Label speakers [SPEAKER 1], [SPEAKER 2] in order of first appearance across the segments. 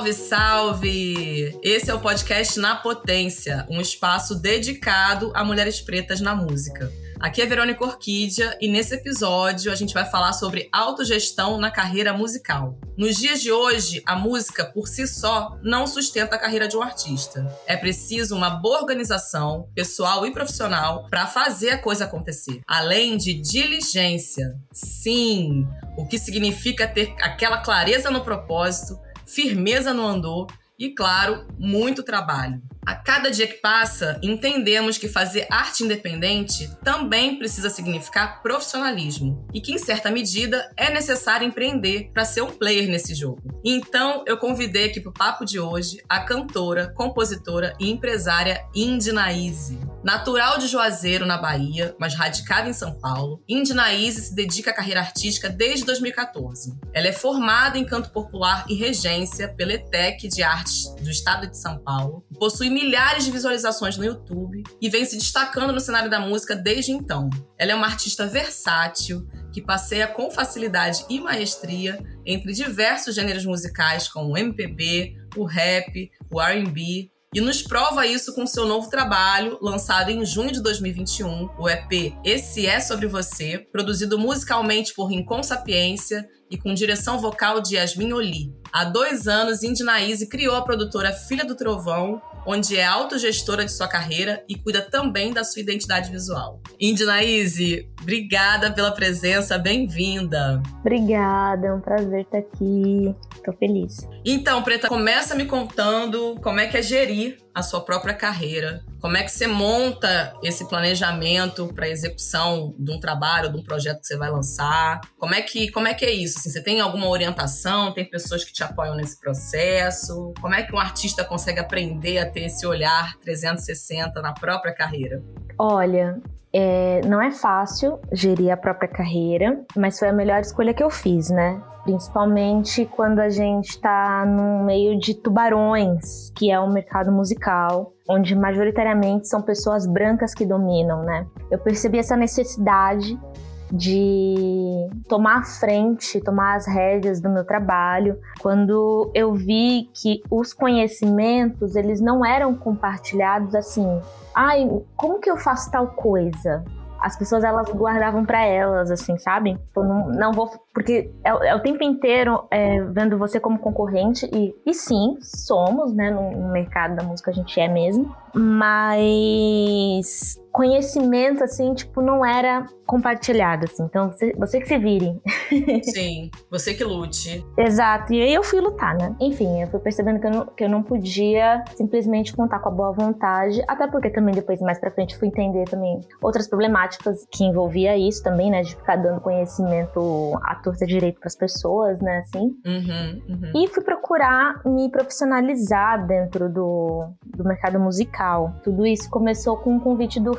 [SPEAKER 1] Salve, salve! Esse é o podcast Na Potência, um espaço dedicado a mulheres pretas na música. Aqui é Verônica Orquídea e nesse episódio a gente vai falar sobre autogestão na carreira musical. Nos dias de hoje, a música por si só não sustenta a carreira de um artista. É preciso uma boa organização, pessoal e profissional, para fazer a coisa acontecer, além de diligência. Sim, o que significa ter aquela clareza no propósito, firmeza no andor e, claro, muito trabalho. A cada dia que passa, entendemos que fazer arte independente também precisa significar profissionalismo e que, em certa medida, é necessário empreender para ser um player nesse jogo. Então, eu convidei aqui para o papo de hoje a cantora, compositora e empresária Indy Naíse. Natural de Juazeiro, na Bahia, mas radicada em São Paulo, Indy Naíse se dedica à carreira artística desde 2014. Ela é formada em canto popular e regência pela ETEC de Artes do Estado de São Paulo, possui milhares de visualizações no YouTube e vem se destacando no cenário da música desde então. Ela é uma artista versátil que passeia com facilidade e maestria entre diversos gêneros musicais como o MPB, o rap, o R&B, e nos prova isso com seu novo trabalho, lançado em junho de 2021, o EP Esse É Sobre Você, produzido musicalmente por Rincon Sapiência e com direção vocal de Yasmin Oli. Há dois anos, Indy Naíse criou a produtora Filha do Trovão, onde é autogestora de sua carreira e cuida também da sua identidade visual. Indy Naíse, obrigada pela presença, bem-vinda.
[SPEAKER 2] Obrigada, é um prazer estar aqui. Tô feliz.
[SPEAKER 1] Então, Preta, começa me contando como é que é gerir a sua própria carreira. Como é que você monta esse planejamento para execução de um trabalho, de um projeto que você vai lançar? Como é que, como é, que é isso? Assim, você tem alguma orientação? Tem pessoas que te apoiam nesse processo? Como é que um artista consegue aprender a ter esse olhar 360 na própria carreira?
[SPEAKER 2] Olha, é, não é fácil gerir a própria carreira, mas foi a melhor escolha que eu fiz, né? Principalmente quando a gente está no meio de tubarões, que é o mercado musical, onde majoritariamente são pessoas brancas que dominam, né? Eu percebi essa necessidade de tomar a frente, tomar as rédeas do meu trabalho, quando eu vi que os conhecimentos, eles não eram compartilhados assim, ai, como que eu faço tal coisa? As pessoas elas guardavam para elas, assim, sabe? Eu não, não vou. Porque é, é o tempo inteiro é, vendo você como concorrente, e, e sim, somos, né? No, no mercado da música a gente é mesmo. Mas conhecimento, assim, tipo, não era compartilhado, assim. Então, você, você que se vire.
[SPEAKER 1] Sim, você que lute.
[SPEAKER 2] Exato. E aí eu fui lutar, né? Enfim, eu fui percebendo que eu, não, que eu não podia simplesmente contar com a boa vontade, até porque também depois, mais pra frente, fui entender também outras problemáticas que envolvia isso também, né? De ficar dando conhecimento à torta direito pras pessoas, né? Assim.
[SPEAKER 1] Uhum, uhum.
[SPEAKER 2] E fui procurar me profissionalizar dentro do, do mercado musical. Tudo isso começou com um convite do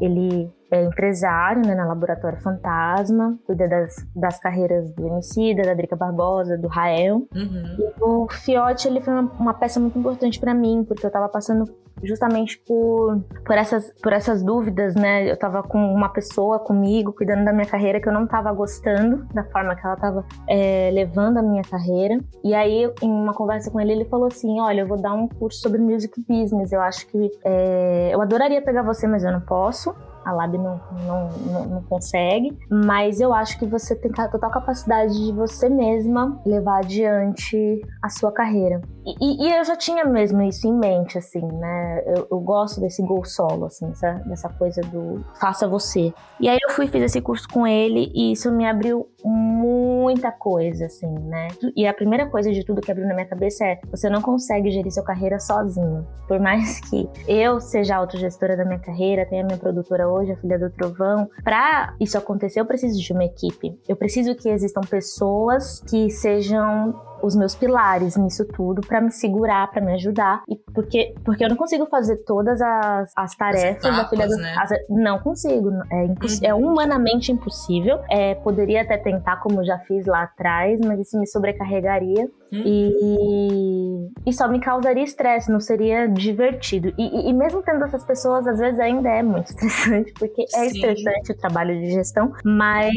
[SPEAKER 2] Ele é empresário né, na Laboratório Fantasma, cuida das, das carreiras do Emicida, da Drica Barbosa, do Rael.
[SPEAKER 1] Uhum.
[SPEAKER 2] E o Fiote ele foi uma, uma peça muito importante para mim, porque eu tava passando justamente por, por, essas, por essas dúvidas, né? Eu tava com uma pessoa comigo, cuidando da minha carreira, que eu não tava gostando da forma que ela tava é, levando a minha carreira. E aí, em uma conversa com ele, ele falou assim: Olha, eu vou dar um curso sobre music business. Eu acho que é, eu adoraria pegar você, mas eu não posso a Lab não, não, não, não, consegue, mas eu acho que você tem total capacidade de você mesma levar adiante a sua carreira. E, e, eu já tinha mesmo isso em mente, assim, né? Eu, eu gosto desse gol solo, assim, dessa, dessa coisa do faça você. E aí eu fui fiz esse curso com ele e isso me abriu muita coisa, assim, né? E a primeira coisa de tudo que abriu na minha cabeça é: você não consegue gerir sua carreira sozinho. Por mais que eu seja autogestora da minha carreira, tenha minha produtora hoje, a Filha do Trovão, para isso acontecer, eu preciso de uma equipe. Eu preciso que existam pessoas que sejam os meus pilares nisso tudo para me segurar, para me ajudar. E porque, porque eu não consigo fazer todas as, as tarefas
[SPEAKER 1] etapas,
[SPEAKER 2] da filha do.
[SPEAKER 1] Né?
[SPEAKER 2] As, não consigo. É, imposs, uhum. é humanamente impossível. É, poderia até tentar, como já fiz lá atrás, mas isso me sobrecarregaria. Uhum. E, e só me causaria estresse, não seria divertido. E, e, e, mesmo tendo essas pessoas, às vezes ainda é muito estressante, porque é Sim. estressante o trabalho de gestão, mas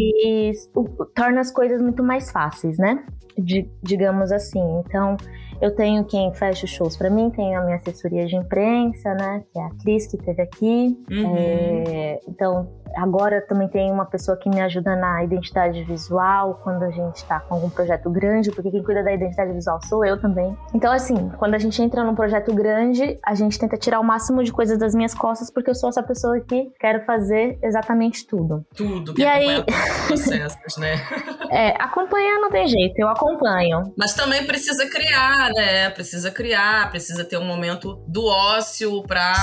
[SPEAKER 2] o, torna as coisas muito mais fáceis, né? De, digamos assim. Então, Eu tenho quem fecha os shows para mim, tenho a minha assessoria de imprensa, né? Que é a Cris, que esteve aqui. Uhum. É, então, agora também tem uma pessoa que me ajuda na identidade visual, quando a gente está com algum projeto grande, porque quem cuida da identidade visual sou eu também. Então, assim, quando a gente entra num projeto grande, a gente tenta tirar o máximo de coisas das minhas costas, porque eu sou essa pessoa que quero fazer exatamente tudo.
[SPEAKER 1] Tudo, que e aí... processos, né?
[SPEAKER 2] é, acompanhar não tem jeito, eu acompanho.
[SPEAKER 1] Mas também precisa criar, né? Precisa criar, precisa ter um momento do ócio pra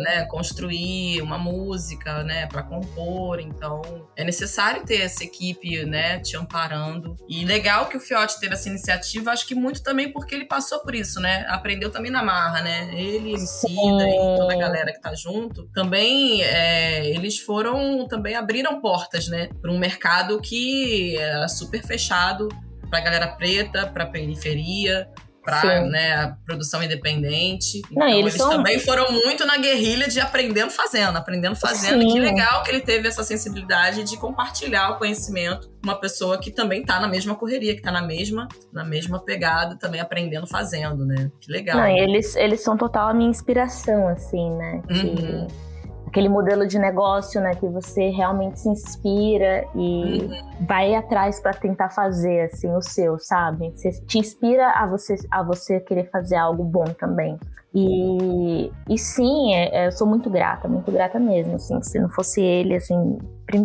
[SPEAKER 1] né, construir uma música, né? Pra compor. Então, é necessário ter essa equipe, né, te amparando. E legal que o Fiote teve essa iniciativa, acho que muito também porque ele passou por isso, né? Aprendeu também na marra, né? Ele, Emicida e toda a galera que tá junto, também é, eles foram, também abriram portas, né? Para um mercado que era super fechado pra galera preta, pra periferia, para né, a produção independente. Não, então, eles, eles são... também foram muito na guerrilha de aprendendo fazendo, aprendendo fazendo. Sim. Que legal que ele teve essa sensibilidade de compartilhar o conhecimento com uma pessoa que também está na mesma correria, que está na mesma, na mesma pegada, também aprendendo fazendo, né? Que legal.
[SPEAKER 2] Não, eles, eles são total a minha inspiração, assim, né? Que... Uhum aquele modelo de negócio, né, que você realmente se inspira e uhum. vai atrás para tentar fazer assim o seu, sabe? Você te inspira a você a você querer fazer algo bom também. E, e sim, é, é, eu sou muito grata, muito grata mesmo, assim, se não fosse ele, assim,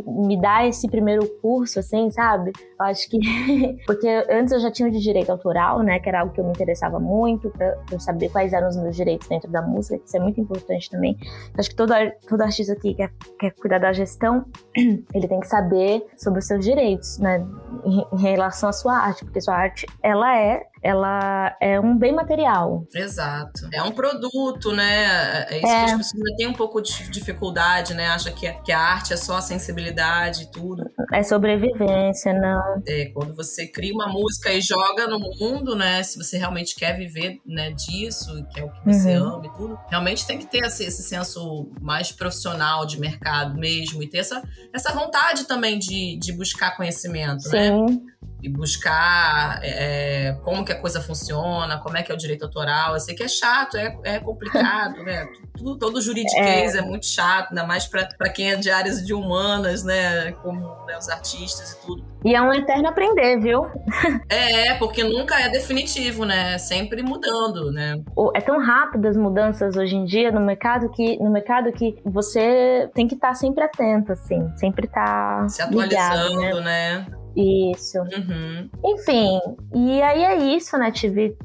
[SPEAKER 2] me dar esse primeiro curso, assim, sabe? Eu acho que. Porque antes eu já tinha o de direito autoral, né? Que era algo que eu me interessava muito, pra, eu saber quais eram os meus direitos dentro da música, isso é muito importante também. Eu acho que todo, todo artista que quer, quer cuidar da gestão, ele tem que saber sobre os seus direitos, né? Em, em relação à sua arte, porque sua arte, ela é ela é um bem material.
[SPEAKER 1] Exato. É um produto, né? É isso é. que as pessoas têm um pouco de dificuldade, né? Acha que, que a arte é só a sensibilidade e tudo.
[SPEAKER 2] É sobrevivência, não.
[SPEAKER 1] É, quando você cria uma música e joga no mundo, né? Se você realmente quer viver né, disso, que é o que você uhum. ama e tudo, realmente tem que ter esse, esse senso mais profissional de mercado mesmo e ter essa, essa vontade também de, de buscar conhecimento, né? Sim. né? E buscar é, como que a coisa funciona, como é que é o direito autoral. Eu sei que é chato, é, é complicado, né? Tudo, todo juridiquês é. é muito chato, ainda mais para quem é de áreas de humanas, né? Como né, os artistas e tudo.
[SPEAKER 2] E é um eterno aprender, viu?
[SPEAKER 1] É, porque nunca é definitivo, né? Sempre mudando, né?
[SPEAKER 2] É tão rápido as mudanças hoje em dia no mercado que no mercado que você tem que estar tá sempre atento, assim, sempre estar tá
[SPEAKER 1] se atualizando, ligado, né? né?
[SPEAKER 2] Isso. Uhum. Enfim, e aí é isso, né? Tive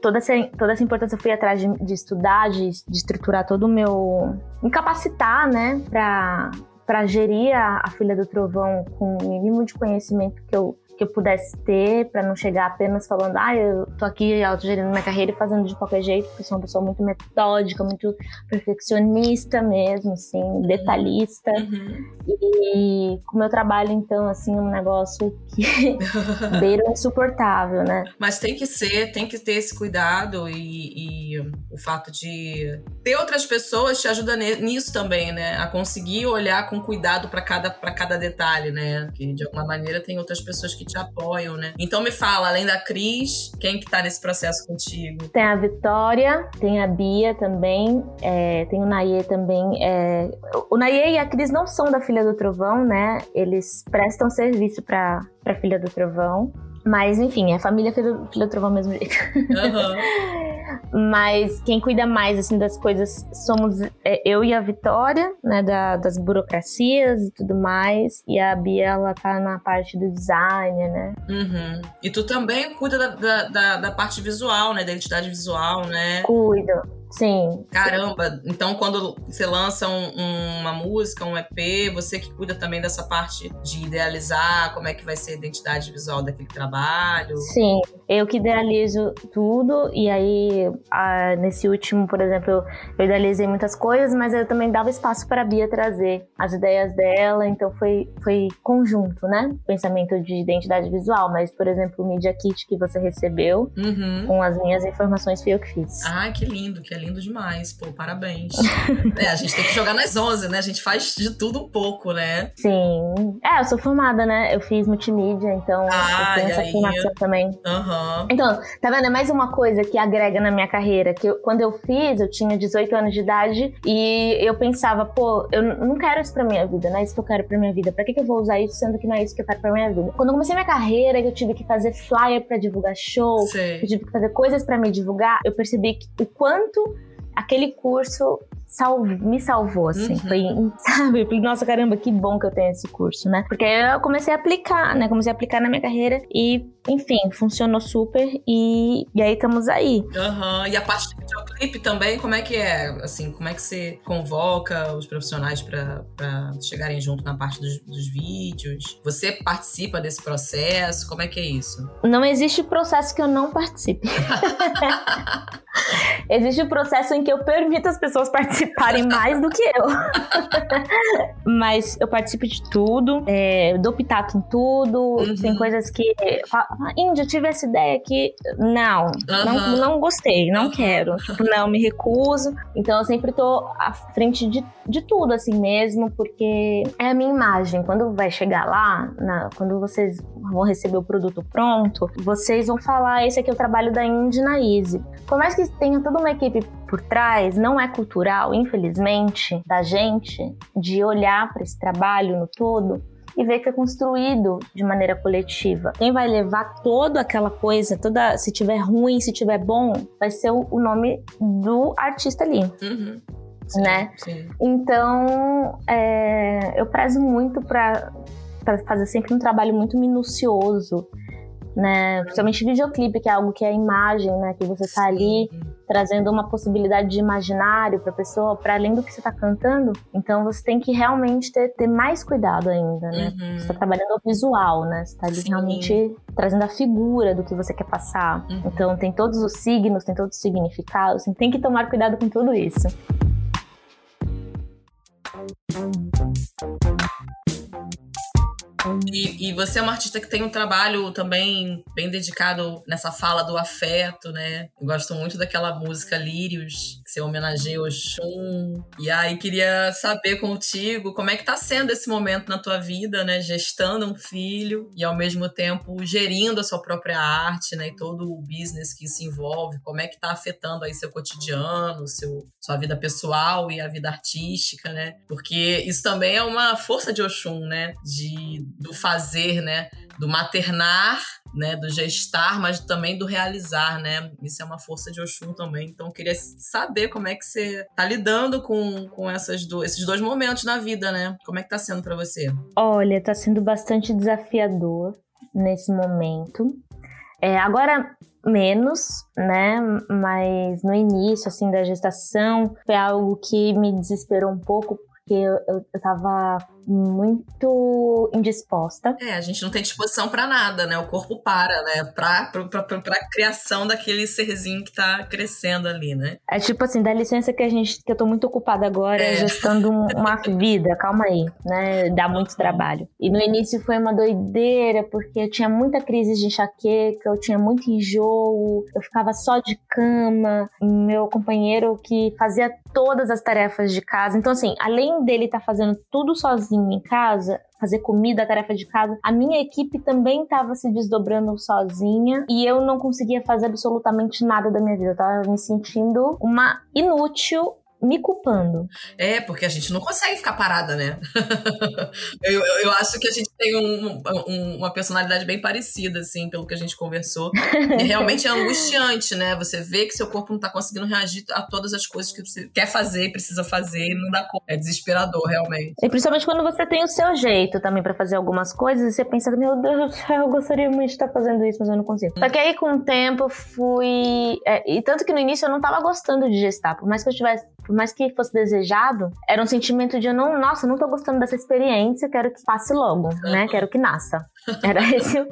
[SPEAKER 2] toda essa, toda essa importância, eu fui atrás de, de estudar, de, de, estruturar todo o meu. me capacitar, né? Pra, pra gerir a, a Filha do Trovão com o mínimo de conhecimento que eu que eu pudesse ter para não chegar apenas falando, ah, eu tô aqui autogerindo minha carreira e fazendo de qualquer jeito, porque sou uma pessoa muito metódica, muito perfeccionista mesmo, assim, uhum. detalhista. Uhum. E com o meu trabalho, então, assim, um negócio que beira insuportável, né?
[SPEAKER 1] Mas tem que ser, tem que ter esse cuidado e, e o fato de ter outras pessoas te ajuda nisso também, né? A conseguir olhar com cuidado para cada, cada detalhe, né? Que de alguma maneira tem outras pessoas que te apoiam, né? Então me fala, além da Cris, quem que tá nesse processo contigo?
[SPEAKER 2] Tem a Vitória, tem a Bia também, é, tem o Naie também. É... O Naie e a Cris não são da Filha do Trovão, né? Eles prestam serviço pra, pra Filha do Trovão. Mas, enfim, é família Filha do, Trovão mesmo jeito. Uhum. Mas quem cuida mais assim das coisas somos é, eu e a Vitória, né, da, das burocracias e tudo mais, e a Bia ela tá na parte do design, né?
[SPEAKER 1] Uhum. E tu também cuida da, da, da, parte visual, né, da identidade visual, né?
[SPEAKER 2] Cuido. Sim.
[SPEAKER 1] Caramba, então quando você lança um, um, uma música, um EP, você que cuida também dessa parte de idealizar como é que vai ser a identidade visual daquele trabalho?
[SPEAKER 2] Sim, eu que idealizo tudo e aí a, nesse último, por exemplo, eu, eu idealizei muitas coisas, mas eu também dava espaço para a Bia trazer as ideias dela, então foi, foi conjunto, né? Pensamento de identidade visual, mas por exemplo, o Media Kit que você recebeu uhum. com as minhas informações foi eu que fiz.
[SPEAKER 1] Ai, que lindo, que é lindo demais, pô, parabéns. é, a gente tem que jogar nas 11, né? A gente faz de tudo um pouco, né?
[SPEAKER 2] Sim. É, eu sou formada, né? Eu fiz multimídia, então ah, eu tenho essa formação também.
[SPEAKER 1] Aham. Uhum.
[SPEAKER 2] Então, tá vendo? É mais uma coisa que agrega na minha carreira. Que eu, quando eu fiz, eu tinha 18 anos de idade e eu pensava, pô, eu não quero isso pra minha vida, não é isso que eu quero pra minha vida. Pra que, que eu vou usar isso sendo que não é isso que eu quero pra minha vida? Quando eu comecei minha carreira, eu tive que fazer flyer pra divulgar show,
[SPEAKER 1] Sei.
[SPEAKER 2] eu tive que fazer coisas pra me divulgar, eu percebi que, o quanto aquele curso sal- me salvou, assim.
[SPEAKER 1] Uhum.
[SPEAKER 2] Foi, sabe? Falei, nossa, caramba, que bom que eu tenho esse curso, né? Porque aí eu comecei a aplicar, né? Comecei a aplicar na minha carreira e, enfim, funcionou super e, e aí estamos aí.
[SPEAKER 1] Aham. E a parte do videoclipe também, como é que é? Assim, como é que você convoca os profissionais pra pra chegarem junto na parte dos, dos vídeos? Você participa desse processo? Como é que é isso?
[SPEAKER 2] Não existe processo que eu não participe. existe o processo em que eu permito as pessoas participarem mais do que eu. Mas eu participo de tudo, é, dou pitaco em tudo.
[SPEAKER 1] Uhum.
[SPEAKER 2] Tem coisas que. fala, "Ah, Índia, eu tive essa ideia aqui. Não, não,
[SPEAKER 1] Aham.
[SPEAKER 2] não gostei, não quero. Tipo, não, me recuso. Então eu sempre tô à frente de, de tudo, assim mesmo, porque é a minha imagem. Quando vai chegar lá, na- quando vocês vão receber o produto pronto, vocês vão falar: esse aqui é o trabalho da Indy na Easy. Por mais que tenha toda uma equipe por trás, não é cultural, infelizmente, da gente de olhar para esse trabalho no todo e ver que é construído de maneira coletiva. Quem vai levar toda aquela coisa, toda se tiver ruim, se tiver bom, vai ser o, o nome do artista ali.
[SPEAKER 1] Uhum. Sim,
[SPEAKER 2] Né?
[SPEAKER 1] Sim.
[SPEAKER 2] Então, é, eu prezo muito para fazer sempre um trabalho muito minucioso, né? Principalmente videoclipe, que é algo que é a imagem, né? Que você tá ali trazendo uma possibilidade de imaginário para a pessoa, para além do que você está cantando. Então você tem que realmente ter, ter mais cuidado ainda, né?
[SPEAKER 1] Uhum.
[SPEAKER 2] Você está trabalhando o visual, né? Você está ali
[SPEAKER 1] Sim.
[SPEAKER 2] realmente trazendo a figura do que você quer passar.
[SPEAKER 1] Uhum.
[SPEAKER 2] Então tem todos os signos, tem todos os significados. Você tem que tomar cuidado com tudo isso.
[SPEAKER 1] E, e você é uma artista que tem um trabalho também bem dedicado nessa fala do afeto, né? Eu gosto muito daquela música Lírios, que você homenageia o Shun. E aí queria saber contigo como é que tá sendo esse momento na tua vida, né? Gestando um filho e ao mesmo tempo gerindo a sua própria arte, né? E todo o business que isso envolve. Como é que tá afetando aí seu cotidiano, seu, sua vida pessoal e a vida artística, né? Porque isso também é uma força de Oxum, né? De, do fazer, né? Do maternar, né? Do gestar, mas também do realizar, né? Isso é uma força de Oxum também. Então eu queria saber como é que você tá lidando com, com essas do, esses dois momentos na vida, né? Como é que tá sendo para você?
[SPEAKER 2] Olha, tá sendo bastante desafiador nesse momento. É, agora menos, né? Mas no início, assim, da gestação, foi algo que me desesperou um pouco, porque eu, eu, eu tava muito indisposta.
[SPEAKER 1] É, a gente não tem disposição para nada, né? O corpo para, né? Pra, pra, pra, pra, criação daquele serzinho que tá crescendo ali, né?
[SPEAKER 2] É tipo assim, dá licença que a gente, que eu tô muito ocupada agora
[SPEAKER 1] É.
[SPEAKER 2] gestando um- uma vida, calma aí, né? Dá muito trabalho. E no início foi uma doideira, porque eu tinha muita crise de enxaqueca, eu tinha muito enjoo, eu ficava só de cama, meu companheiro que fazia todas as tarefas de casa. Então, assim, além dele estar fazendo tudo sozinho em casa, fazer comida, tarefa de casa, a minha equipe também estava se desdobrando sozinha e eu não conseguia fazer absolutamente nada da minha vida. Eu tava me sentindo uma inútil. Me culpando.
[SPEAKER 1] É, porque a gente não consegue ficar parada, né? eu, eu, eu acho que a gente tem um- um- uma personalidade bem parecida, assim, pelo que a gente conversou. E realmente é angustiante, né? Você vê que seu corpo não tá conseguindo reagir a todas as coisas que você quer fazer e precisa fazer e não dá conta. É desesperador, realmente.
[SPEAKER 2] E principalmente quando você tem o seu jeito também pra fazer algumas coisas, e você pensa, meu Deus do céu, eu gostaria muito de estar fazendo isso, mas eu não consigo. Só que aí com o tempo eu fui. é, e tanto que no início eu não tava gostando de gestar. Por mais que eu tivesse. Por mais que fosse desejado, era um sentimento de eu não, nossa, eu não tô gostando dessa experiência, quero que passe logo, né? Quero que nasça. Era esse, o-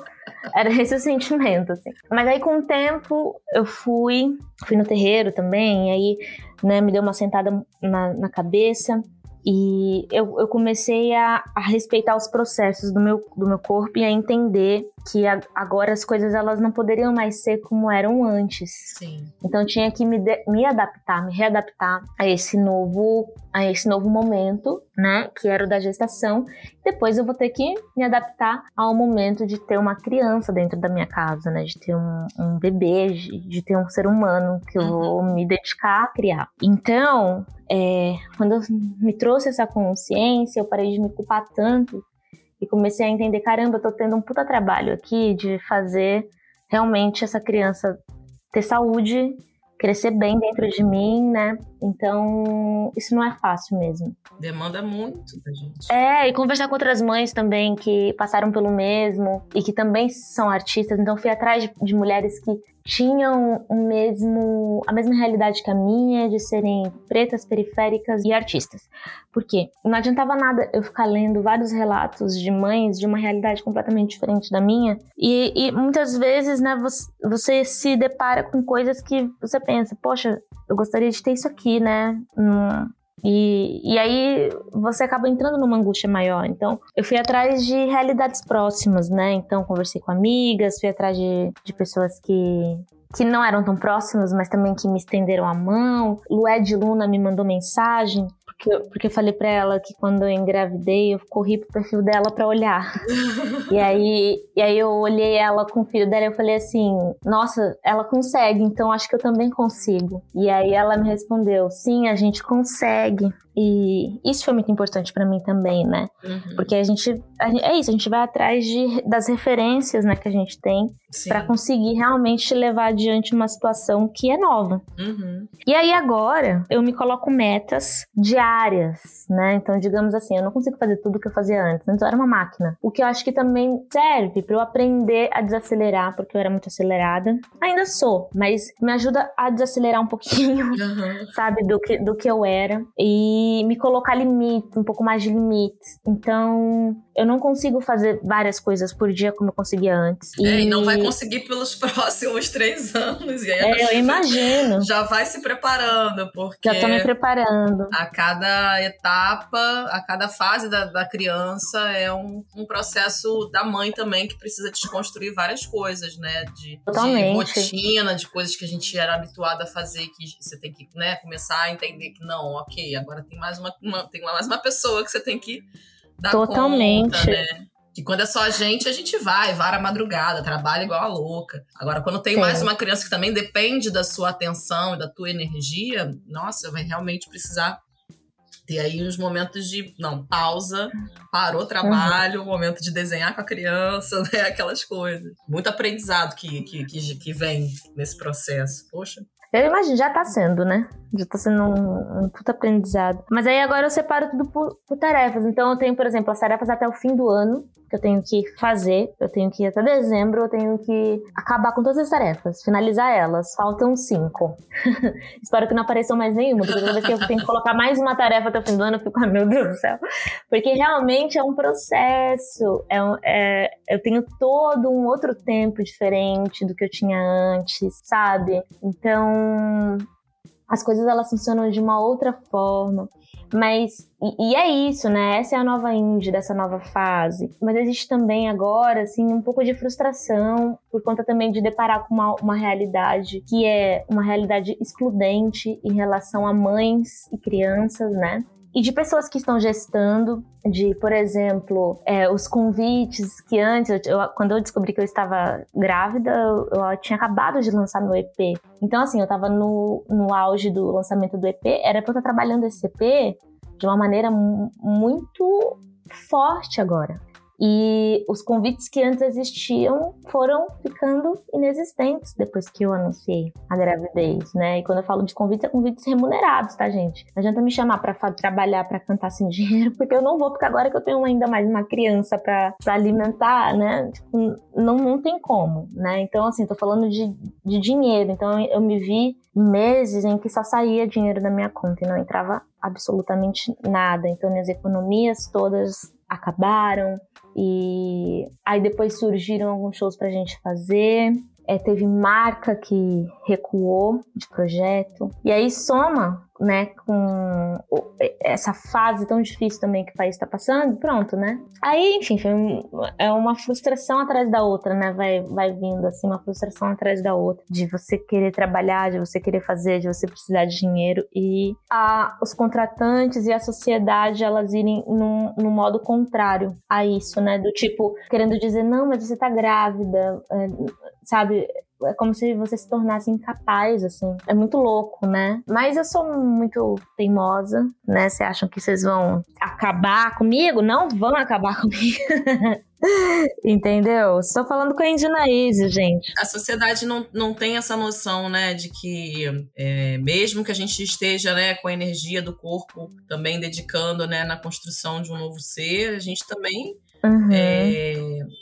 [SPEAKER 2] era esse o sentimento, assim. Mas aí com o tempo eu fui, fui no terreiro também, e aí, né, me deu uma sentada na, na cabeça. E eu, eu comecei a, a respeitar os processos do meu, do meu corpo e a entender que a- agora as coisas elas não poderiam mais ser como eram antes.
[SPEAKER 1] Sim.
[SPEAKER 2] Então eu tinha que me, de- me adaptar, me readaptar a esse novo a esse novo momento né? Que era o da gestação. Depois eu vou ter que me adaptar ao momento de ter uma criança dentro da minha casa, né? De ter um, um bebê, de, de, ter um ser humano que eu vou uhum. me dedicar a criar. Então, é, quando eu me trouxe essa consciência, eu parei de me culpar tanto e comecei a entender, caramba, eu tô tendo um puta trabalho aqui de fazer realmente essa criança ter saúde crescer bem dentro de mim, né? Então, isso não é fácil mesmo.
[SPEAKER 1] Demanda muito da gente.
[SPEAKER 2] É, e conversar com outras mães também que passaram pelo mesmo e que também são artistas. Então, fui atrás de, de mulheres que tinham o mesmo, a mesma realidade que a minha, de serem pretas, periféricas e artistas. Por quê? Não adiantava nada eu ficar lendo vários relatos de mães de uma realidade completamente diferente da minha, e, e muitas vezes, né, você, você, se depara com coisas que você pensa, poxa, eu gostaria de ter isso aqui, né? E, e aí você acaba entrando numa angústia maior. Então, eu fui atrás de realidades próximas, né? Então, conversei com amigas, fui atrás de, de pessoas que, que não eram tão próximas, mas também que me estenderam a mão. Lué de Luna me mandou mensagem porque, porque eu falei pra ela que quando eu engravidei, eu corri pro perfil dela pra olhar. e, aí, e aí eu olhei ela com o filho dela e eu falei assim: Nossa, ela consegue, então acho que eu também consigo. E aí ela me respondeu: Sim, a gente consegue. E isso foi muito importante para mim também, né? Uhum. Porque a gente, a É isso, a gente vai atrás de, das referências né, que a gente tem para conseguir realmente levar adiante uma situação que é nova. Uhum. E aí agora eu me coloco metas diárias, né? Então, digamos assim, eu não consigo fazer tudo que eu fazia antes. Antes eu era uma máquina. O que eu acho que também serve para eu aprender a desacelerar, porque eu era muito acelerada. Ainda sou, mas me ajuda a desacelerar um pouquinho, uhum. sabe, do que, do que eu era. E me colocar limites, um pouco mais de limites. Então, eu não consigo fazer várias coisas por dia como eu conseguia antes.
[SPEAKER 1] É, e, e não vai conseguir pelos próximos três anos. E
[SPEAKER 2] aí é, eu imagino.
[SPEAKER 1] Já vai se preparando, porque.
[SPEAKER 2] Já tô me preparando.
[SPEAKER 1] A cada etapa, a cada fase da, da criança é um, um processo da mãe também que precisa desconstruir várias coisas, né? De, de rotina, de coisas que a gente era habituado a fazer, que você tem que né, começar a entender que não, ok, agora tem mais uma, uma tem mais uma pessoa que você tem que dar Totalmente. conta, né? Que quando é só a gente, a gente vai, vara a madrugada, trabalha igual a louca. Agora, quando tem Sim. mais uma criança que também depende da sua atenção e da tua energia, nossa, vai realmente precisar ter aí uns momentos de, não, pausa, parou o trabalho, uhum. momento de desenhar com a criança, né? Aquelas coisas. Muito aprendizado que, que, que, que vem nesse processo. Poxa.
[SPEAKER 2] Eu imagino, já tá sendo, né? Já tá sendo um, um puta aprendizado. Mas aí agora eu separo tudo por, por, tarefas. Então eu tenho, por exemplo, as tarefas até o fim do ano, eu tenho que fazer. Eu tenho que ir até dezembro, eu tenho que acabar com todas as tarefas, finalizar elas. Faltam cinco. Espero que não apareçam mais nenhuma, porque toda vez que eu tenho que colocar mais uma tarefa até o fim do ano, eu fico, ah, meu Deus do céu. Porque realmente é um processo. É, um, é, eu tenho todo um outro tempo diferente do que eu tinha antes, sabe? Então as coisas elas funcionam de uma outra forma. Mas, e, e, é isso, né? Essa é a nova indie dessa nova fase. Mas existe também agora, assim, um pouco de frustração por conta também de deparar com uma, uma realidade que é uma realidade excludente em relação a mães e crianças, né? E de pessoas que estão gestando, de, por exemplo, é, os convites que antes, eu, quando eu descobri que eu estava grávida, eu, eu, tinha acabado de lançar meu EP. Então, assim, eu estava no, no auge do lançamento do EP, era pra eu estar trabalhando esse EP de uma maneira muito forte agora. E os convites que antes existiam foram ficando inexistentes depois que eu anunciei a gravidez, né? E quando eu falo de convites, é convites remunerados, tá, gente? Não adianta me chamar para trabalhar, para cantar sem dinheiro, porque eu não vou, porque agora que eu tenho ainda mais uma criança para alimentar, né? Tipo, não, não tem como, né? Então, assim, tô falando de, de dinheiro. Então, eu me vi meses em que só saía dinheiro da minha conta e não entrava absolutamente nada. Então, minhas economias todas acabaram. E aí depois surgiram alguns shows pra gente fazer. É, teve marca que recuou de projeto. E aí soma né, com essa fase tão difícil também que o país está passando, pronto, né? Aí, enfim, é uma frustração atrás da outra, né? Vai, vai vindo assim, uma frustração atrás da outra, de você querer trabalhar, de você querer fazer, de você precisar de dinheiro e a, os contratantes e a sociedade elas irem num, num modo contrário a isso, né? Do tipo, querendo dizer, não, mas você tá grávida, é, sabe? é como se você se tornasse incapaz, assim. É muito louco, né? Mas eu sou muito teimosa, né? Vocês acham que vocês vão acabar comigo? Não vão acabar comigo. Entendeu? Estou falando com a Indinaíse, gente.
[SPEAKER 1] A sociedade não, não tem essa noção, né, de que é, mesmo que a gente esteja, né, com a energia do corpo também dedicando, né, na construção de um novo ser, a gente também Uhum. É,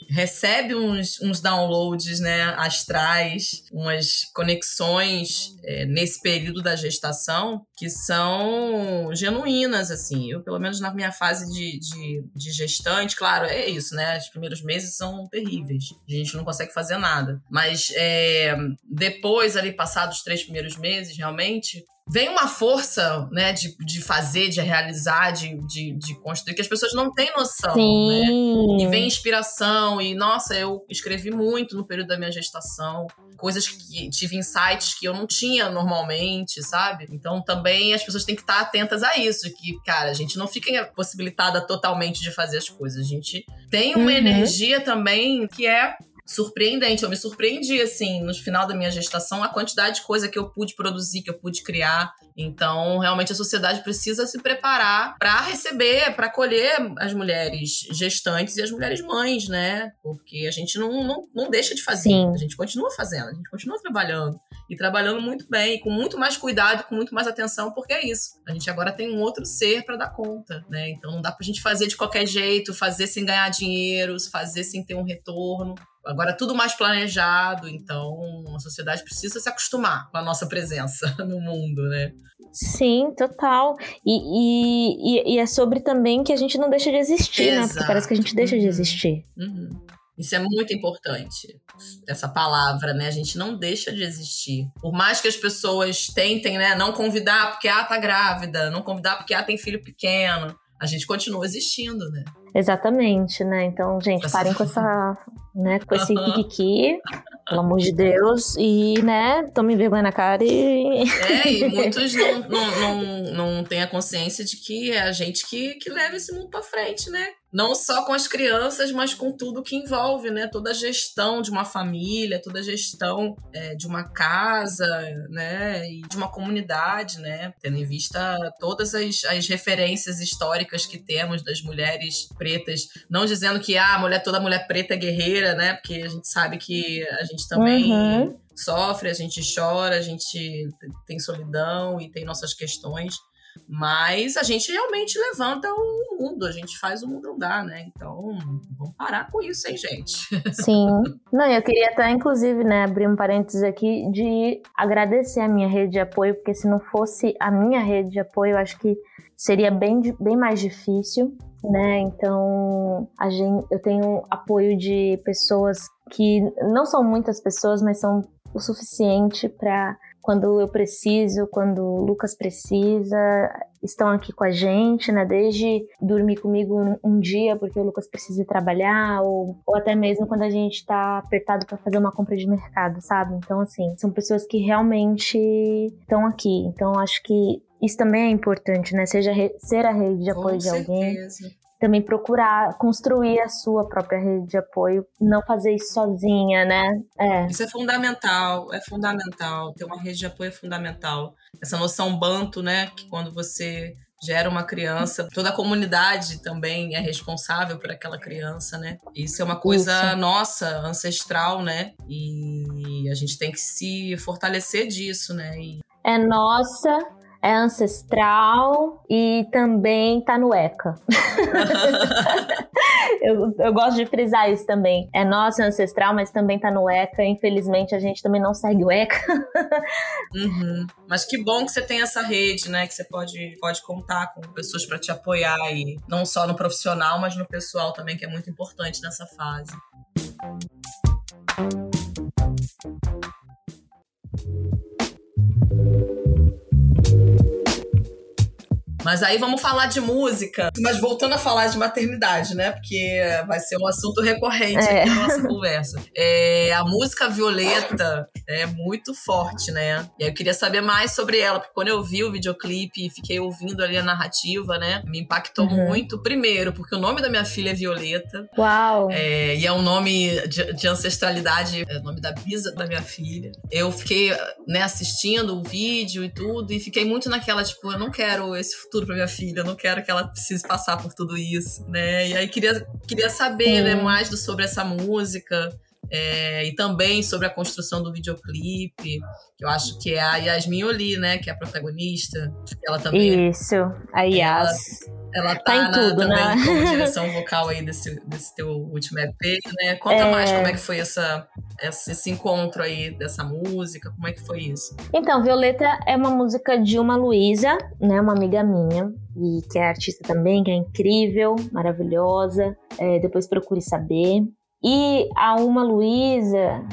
[SPEAKER 1] recebe uns, uns downloads né, astrais, umas conexões é, nesse período da gestação que são genuínas, assim. Eu, pelo menos na minha fase de, de, de gestante, claro, é isso, né? Os primeiros meses são terríveis. A gente não consegue fazer nada. Mas é, depois, ali, passados os três primeiros meses, realmente, vem uma força, né, de, de fazer, de realizar, de, de, de construir, que as pessoas não têm noção, Sim. né? E vem inspiração, e nossa, eu escrevi muito no período da minha gestação, coisas que tive insights que eu não tinha normalmente, sabe? Então também as pessoas têm que estar atentas a isso, que, cara, a gente não fica possibilitada totalmente de fazer as coisas, a gente tem uma uhum. energia também que é surpreendente. Eu me surpreendi, assim, no final da minha gestação, a quantidade de coisa que eu pude produzir, que eu pude criar. Então, realmente, a sociedade precisa se preparar para receber, para acolher as mulheres gestantes e as mulheres mães, né? Porque a gente não, não, não deixa de fazer. Sim. A gente continua fazendo, a gente continua trabalhando. E trabalhando muito bem, com muito mais cuidado, com muito mais atenção, porque é isso. A gente agora tem um outro ser para dar conta, né? Então, não dá pra gente fazer de qualquer jeito, fazer sem ganhar dinheiro, fazer sem ter um retorno. Agora é tudo mais planejado, então a sociedade precisa se acostumar com a nossa presença no mundo, né?
[SPEAKER 2] Sim, total. E, e, e é sobre também que a gente não deixa de existir, Exato. né? Porque parece que a gente deixa uhum. de existir.
[SPEAKER 1] Uhum. Isso é muito importante, essa palavra, né? A gente não deixa de existir. Por mais que as pessoas tentem, né, não convidar porque ah, tá grávida, não convidar porque ah, tem filho pequeno, a gente continua existindo, né?
[SPEAKER 2] Exatamente, né? Então, gente, parem com essa, né, com esse kikiki, pelo amor de Deus, e, né, tomem vergonha na cara e...
[SPEAKER 1] É, e muitos não, não, não, não têm a consciência de que é a gente que, que leva esse mundo pra frente, né? Não só com as crianças, mas com tudo que envolve, né? Toda a gestão de uma família, toda a gestão é, de uma casa, né? E de uma comunidade, né? Tendo em vista todas as, as referências históricas que temos das mulheres pretas, não dizendo que ah, a mulher toda mulher preta é guerreira, né? Porque a gente sabe que a gente também uhum. sofre, a gente chora, a gente tem solidão e tem nossas questões. Mas a gente realmente levanta o mundo, a gente faz o mundo andar, né? Então, vamos parar com isso, hein, gente?
[SPEAKER 2] Sim. Não, eu queria até, inclusive, né, abrir um parênteses aqui de agradecer a minha rede de apoio, porque se não fosse a minha rede de apoio, eu acho que seria bem, bem mais difícil, né? Então, a gente, eu tenho apoio de pessoas que não são muitas pessoas, mas são o suficiente para quando eu preciso, quando o Lucas precisa, estão aqui com a gente, né? Desde dormir comigo um, dia porque o Lucas precisa trabalhar, ou, ou até mesmo quando a gente tá apertado para fazer uma compra de mercado, sabe? Então, assim, são pessoas que realmente estão aqui. Então, acho que isso também é importante, né? Seja ser a rede de apoio com de alguém também procurar construir a sua própria rede de apoio, não fazer isso sozinha, né?
[SPEAKER 1] É. Isso é fundamental, é fundamental. Ter uma rede de apoio é fundamental. Essa noção banto, né? Que quando você gera uma criança, toda a comunidade também é responsável por aquela criança, né? Isso é uma coisa Isso. nossa, ancestral, né? E a gente tem que se fortalecer disso, né? E...
[SPEAKER 2] É nossa, é ancestral e também tá no ECA. eu, eu, gosto de frisar isso também. É nosso é ancestral, mas também tá no ECA. Infelizmente, a gente também não segue o ECA.
[SPEAKER 1] uhum. Mas que bom que você tem essa rede, né? Que você pode, pode contar com pessoas para te apoiar aí, não só no profissional, mas no pessoal também, que é muito importante nessa fase. Música mas aí vamos falar de música. Mas voltando a falar de maternidade, né? Porque vai ser um assunto recorrente é. aqui na nossa conversa. É, a música Violeta é muito forte, né? E aí eu queria saber mais sobre ela, porque quando eu vi o videoclipe e fiquei ouvindo ali a narrativa, né? Me impactou uhum. muito. Primeiro, porque o nome da minha filha é Violeta.
[SPEAKER 2] Uau!
[SPEAKER 1] É, e é um nome de, de ancestralidade, é o nome da bisa da minha filha. Eu fiquei, né, assistindo o vídeo e tudo, e fiquei muito naquela, tipo, eu não quero esse futuro pra minha filha, eu não quero que ela precise passar por tudo isso, né? E aí queria, queria saber, né, mais do, sobre essa música. É, e também sobre a construção do videoclipe, que eu acho que é a Yasmin Oli, né, que é a protagonista. Ela também.
[SPEAKER 2] Isso, a Yas.
[SPEAKER 1] Ela, ela tá, tá em na, tudo, também né? como direção vocal aí desse, desse teu último EP, né? Conta é... mais como é que foi essa, esse encontro aí dessa música, como é que foi isso?
[SPEAKER 2] Então, Violeta é uma música de uma Luísa, né, uma amiga minha, e que é artista também, que é incrível, maravilhosa. É, depois procure saber. E a Uma Luísa,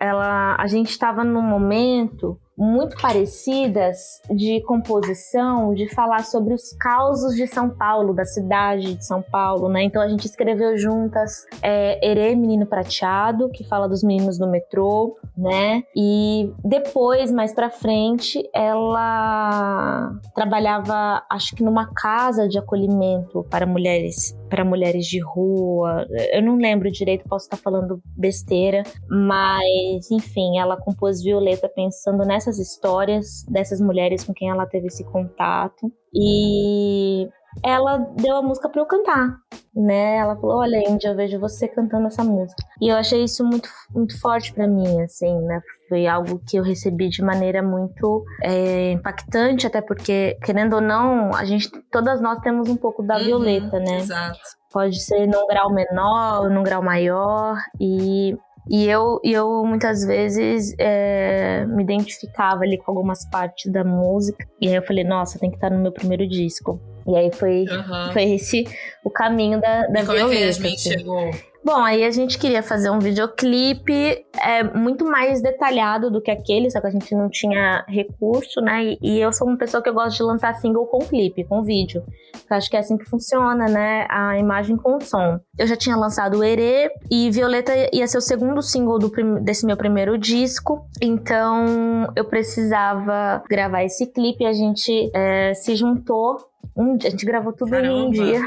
[SPEAKER 2] ela, a gente estava num momento muito parecidas de composição, de falar sobre os causos de São Paulo, da cidade de São Paulo, né? Então a gente escreveu juntas é, Erê, Menino Prateado, que fala dos meninos do metrô, né? E depois, mais pra frente, ela trabalhava, acho que numa casa de acolhimento para mulheres para mulheres de rua. Eu não lembro direito, posso estar falando besteira, mas enfim, ela compôs Violeta pensando nessas histórias dessas mulheres com quem ela teve esse contato. E ela deu a música para eu cantar, né? Ela falou: "Olha, Índia, eu vejo você cantando essa música". E eu achei isso muito muito forte para mim, assim, né? Foi algo que eu recebi de maneira muito é, impactante, até porque querendo ou não, a gente todas nós temos um pouco da
[SPEAKER 1] uhum,
[SPEAKER 2] violeta, né?
[SPEAKER 1] Exato.
[SPEAKER 2] Pode ser num grau menor, num grau maior e e eu, eu muitas vezes é, me identificava ali com algumas partes da música. E aí eu falei, nossa, tem que estar no meu primeiro disco. E aí foi, uhum. foi esse o caminho da, da e
[SPEAKER 1] como
[SPEAKER 2] violeta.
[SPEAKER 1] É que a assim. chegou?
[SPEAKER 2] Bom, aí a gente queria fazer um videoclipe é, muito mais detalhado do que aquele, só que a gente não tinha recurso, né? E, e eu sou uma pessoa que eu gosto de lançar single com clipe, com vídeo. Eu acho que é assim que funciona, né? A imagem com o som. Eu já tinha lançado o Erê e Violeta ia ser o segundo single do, desse meu primeiro disco. Então eu precisava gravar esse clipe. A gente é, se juntou. Um, a gente gravou tudo Caramba. em um dia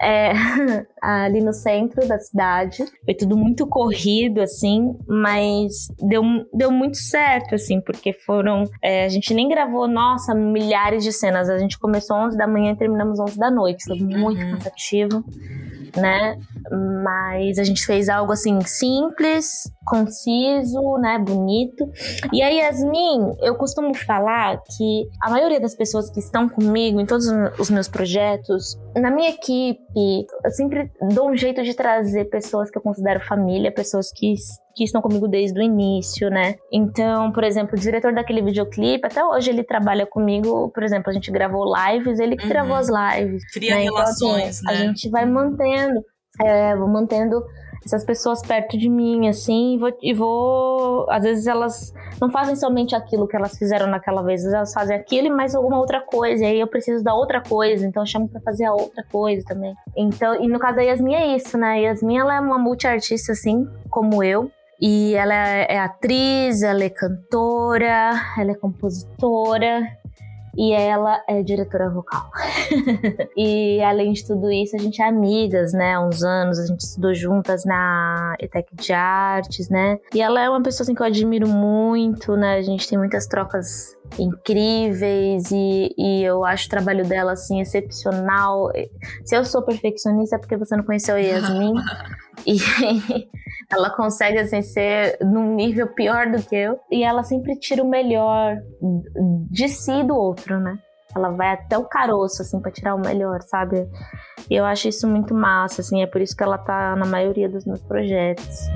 [SPEAKER 2] é, ali no centro da cidade. Foi tudo muito corrido, assim, mas deu, deu muito certo, assim, porque foram. É, a gente nem gravou, nossa, milhares de cenas. A gente começou 11 da manhã e terminamos 11 da noite. Foi muito uhum. cansativo né? Mas a gente fez algo assim simples, conciso, né, bonito. E a Yasmin, eu costumo falar que a maioria das pessoas que estão comigo em todos os meus projetos, na minha equipe, eu sempre dou um jeito de trazer pessoas que eu considero família, pessoas que que estão comigo desde o início, né? Então, por exemplo, o diretor daquele videoclipe, até hoje ele trabalha comigo, por exemplo, a gente gravou lives, ele que uhum. gravou as lives.
[SPEAKER 1] Cria né? relações,
[SPEAKER 2] então, assim, né? A gente vai mantendo, é, vou mantendo essas pessoas perto de mim, assim, e vou, e vou, Às vezes elas não fazem somente aquilo que elas fizeram naquela vez, elas fazem aquilo e mais alguma outra coisa, e aí eu preciso da outra coisa, então eu chamo pra fazer a outra coisa também. Então, e no caso da Yasmin é isso, né? Yasmin, ela é uma multiartista, assim, como eu, e ela é atriz, ela é cantora, ela é compositora e ela é diretora vocal. e além de tudo isso, a gente é amigas, né? Há uns anos, a gente estudou juntas na ETEC de Artes, né? E ela é uma pessoa assim, que eu admiro muito, né? A gente tem muitas trocas incríveis e, e eu acho o trabalho dela assim excepcional. Se eu sou perfeccionista é porque você não conheceu a Yasmin. e ela consegue assim ser num nível pior do que eu e ela sempre tira o melhor de si e do outro, né? Ela vai até o caroço assim para tirar o melhor, sabe? E eu acho isso muito massa, assim, é por isso que ela tá na maioria dos meus projetos.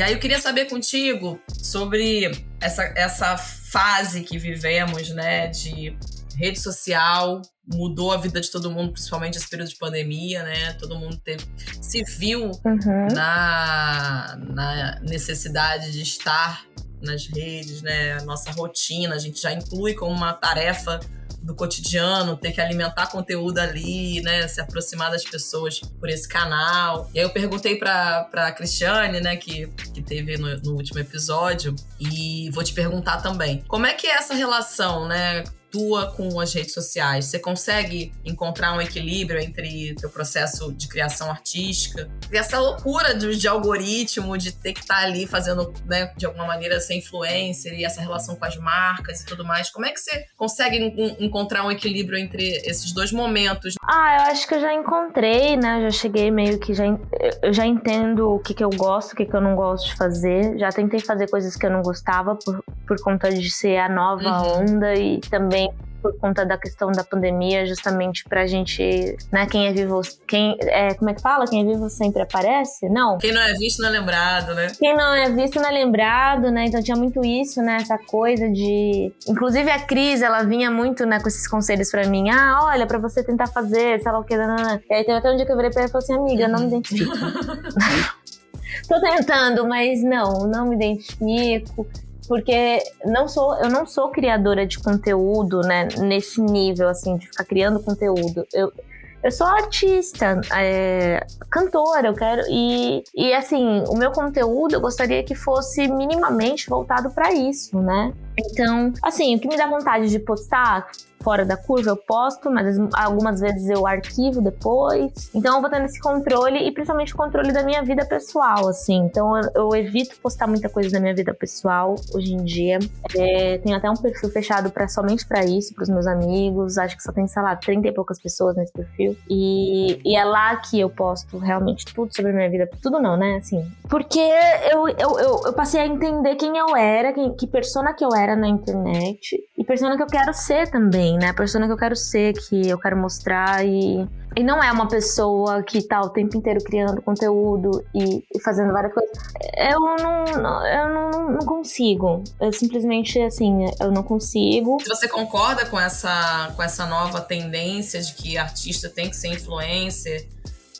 [SPEAKER 1] E aí eu queria saber contigo sobre essa, essa fase que vivemos, né, de rede social mudou a vida de todo mundo, principalmente esse período de pandemia, né? Todo mundo teve, se viu uhum. na, na necessidade de estar nas redes, né? A nossa rotina, a gente já inclui como uma tarefa do cotidiano, ter que alimentar conteúdo ali, né? Se aproximar das pessoas por esse canal. E aí eu perguntei pra, pra Cristiane, né, que, que teve no, no último episódio, e vou te perguntar também. Como é que é essa relação, né? Tua com as redes sociais? Você consegue encontrar um equilíbrio entre teu processo de criação artística e essa loucura de, de algoritmo, de ter que estar tá ali fazendo, né, de alguma maneira ser influencer e essa relação com as marcas e tudo mais? Como é que você consegue encontrar um equilíbrio entre esses dois momentos?
[SPEAKER 2] Ah, eu acho que eu já encontrei, né? Eu já cheguei meio que já eu já entendo o que, que eu gosto, o que, que eu não gosto de fazer. Já tentei fazer coisas que eu não gostava por, por conta de ser a nova uhum. onda e também também por conta da questão da pandemia, justamente pra gente, né, quem é vivo, quem, é, como é que fala? Quem é vivo sempre aparece? Não.
[SPEAKER 1] Quem não é visto não é lembrado, né?
[SPEAKER 2] Quem não é visto não é lembrado, né? Então tinha muito isso, né, essa coisa de... Inclusive a Cris, ela vinha muito, né, com esses conselhos pra mim. Ah, olha, pra você tentar fazer, sei lá o que, nanana. E aí teve até um dia que eu virei pra ela e falei assim, amiga, não me identifico. Tô tentando, mas não, não me identifico porque não sou, eu não sou criadora de conteúdo, né, nesse nível, assim, de ficar criando conteúdo. Eu, eu sou artista, é, cantora, eu quero. E, e assim, o meu conteúdo eu gostaria que fosse minimamente voltado para isso, né? Então, assim, o que me dá vontade de postar fora da curva, eu posto, mas algumas vezes eu arquivo depois. Então eu vou tendo esse controle e principalmente o controle da minha vida pessoal, assim. Então eu, evito postar muita coisa da minha vida pessoal hoje em dia. É, tenho até um perfil fechado para somente para isso, para os meus amigos. Acho que só tem, sei lá, 30 e poucas pessoas nesse perfil. E, e é lá que eu posto realmente tudo sobre a minha vida. Tudo não, né? Assim. Porque eu, eu, eu, eu passei a entender quem eu era, quem, que persona que eu era na internet e persona que eu quero ser também, né? A persona que eu quero ser, que eu quero mostrar e e não é uma pessoa que tá o tempo inteiro criando conteúdo e, e fazendo várias coisas. Eu não, eu não, não, consigo. Eu simplesmente, assim, eu não consigo.
[SPEAKER 1] Você concorda com essa, com essa nova tendência de que artista tem que ser influencer?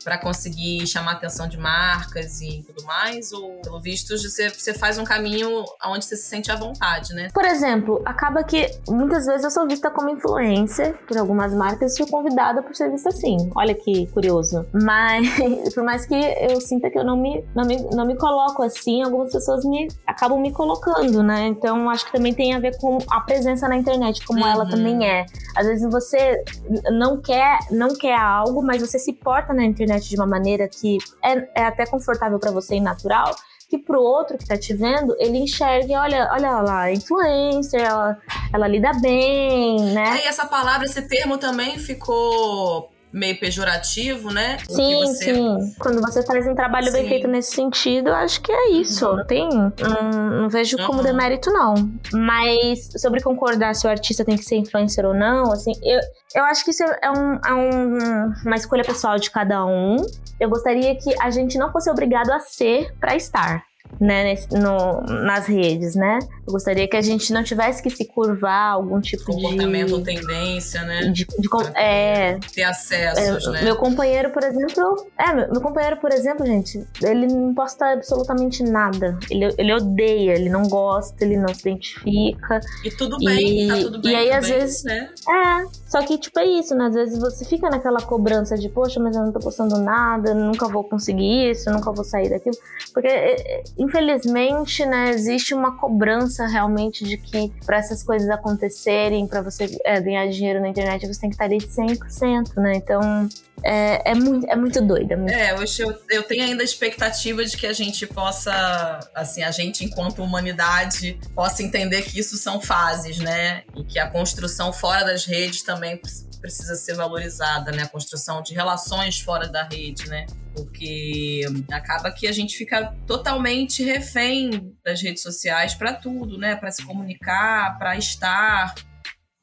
[SPEAKER 1] Para conseguir chamar a atenção de marcas e tudo mais? Ou, pelo visto, você, você faz um caminho onde você se sente à vontade, né?
[SPEAKER 2] Por exemplo, acaba que muitas vezes eu sou vista como influencer por algumas marcas e sou convidada por ser vista assim. Olha que curioso. Mas, por mais que eu sinta que eu não me, não me, não me coloco assim, algumas pessoas me acabam me colocando, né? Então, acho que também tem a ver com a presença na internet, como uhum. ela também é. Às vezes você não quer, não quer algo, mas você se porta na internet internet de uma maneira que é, é até confortável para você e natural, que pro outro que tá te vendo, ele enxergue, olha, olha lá, influencer, ela, ela lida bem, né?
[SPEAKER 1] É, e essa palavra, esse termo também ficou meio pejorativo, né?
[SPEAKER 2] Sim, você... sim. Quando você faz um trabalho sim. bem feito nesse sentido, eu acho que é isso. Uhum. Não tem. Não, não vejo uhum. como demérito, não. Mas sobre concordar se o artista tem que ser influencer ou não, assim, eu, eu acho que isso é, um, é um, uma escolha pessoal de cada um. Eu gostaria que a gente não fosse obrigado a ser para estar né, no, nas redes, né? Eu gostaria que a gente não tivesse que se curvar algum tipo
[SPEAKER 1] Comportamento de... ou tendência, né?
[SPEAKER 2] De, de, é,
[SPEAKER 1] ter acessos, é, né?
[SPEAKER 2] Meu companheiro, por exemplo... É, meu companheiro, por exemplo, gente, ele não posta absolutamente nada. Ele, ele odeia, ele não gosta, ele não se identifica.
[SPEAKER 1] E tudo bem, e, tá tudo bem
[SPEAKER 2] E aí,
[SPEAKER 1] também,
[SPEAKER 2] às vezes...
[SPEAKER 1] Né?
[SPEAKER 2] É, só que, tipo, é isso, né? Às vezes você fica naquela cobrança de, poxa, mas eu não tô postando nada, nunca vou conseguir isso, nunca vou sair daquilo. Porque é, é, infelizmente, né, existe uma cobrança realmente de que para essas coisas acontecerem, para você é, ganhar dinheiro na internet, você tem que estar ali 100%, né? Então, é, é, muito, é muito doida. É, muito...
[SPEAKER 1] é hoje eu, eu tenho ainda a expectativa de que a gente possa, assim, a gente enquanto humanidade possa entender que isso são fases, né? E que a construção fora das redes também precisa ser valorizada, né? A construção de relações fora da rede, né? Porque acaba que a gente fica totalmente refém das redes sociais para tudo, né? Para se comunicar, para estar.